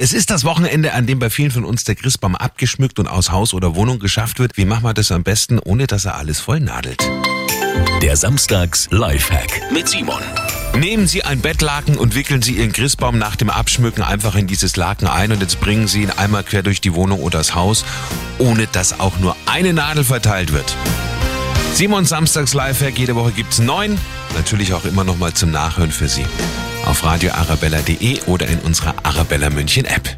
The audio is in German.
Es ist das Wochenende, an dem bei vielen von uns der Christbaum abgeschmückt und aus Haus oder Wohnung geschafft wird. Wie machen wir das am besten, ohne dass er alles voll nadelt? Der Samstags Lifehack mit Simon. Nehmen Sie ein Bettlaken und wickeln Sie Ihren Christbaum nach dem Abschmücken einfach in dieses Laken ein und jetzt bringen Sie ihn einmal quer durch die Wohnung oder das Haus, ohne dass auch nur eine Nadel verteilt wird. Simon Samstags Lifehack, jede Woche gibt's neun. Natürlich auch immer noch mal zum Nachhören für Sie. Auf radioarabella.de oder in unserer Arabella München App.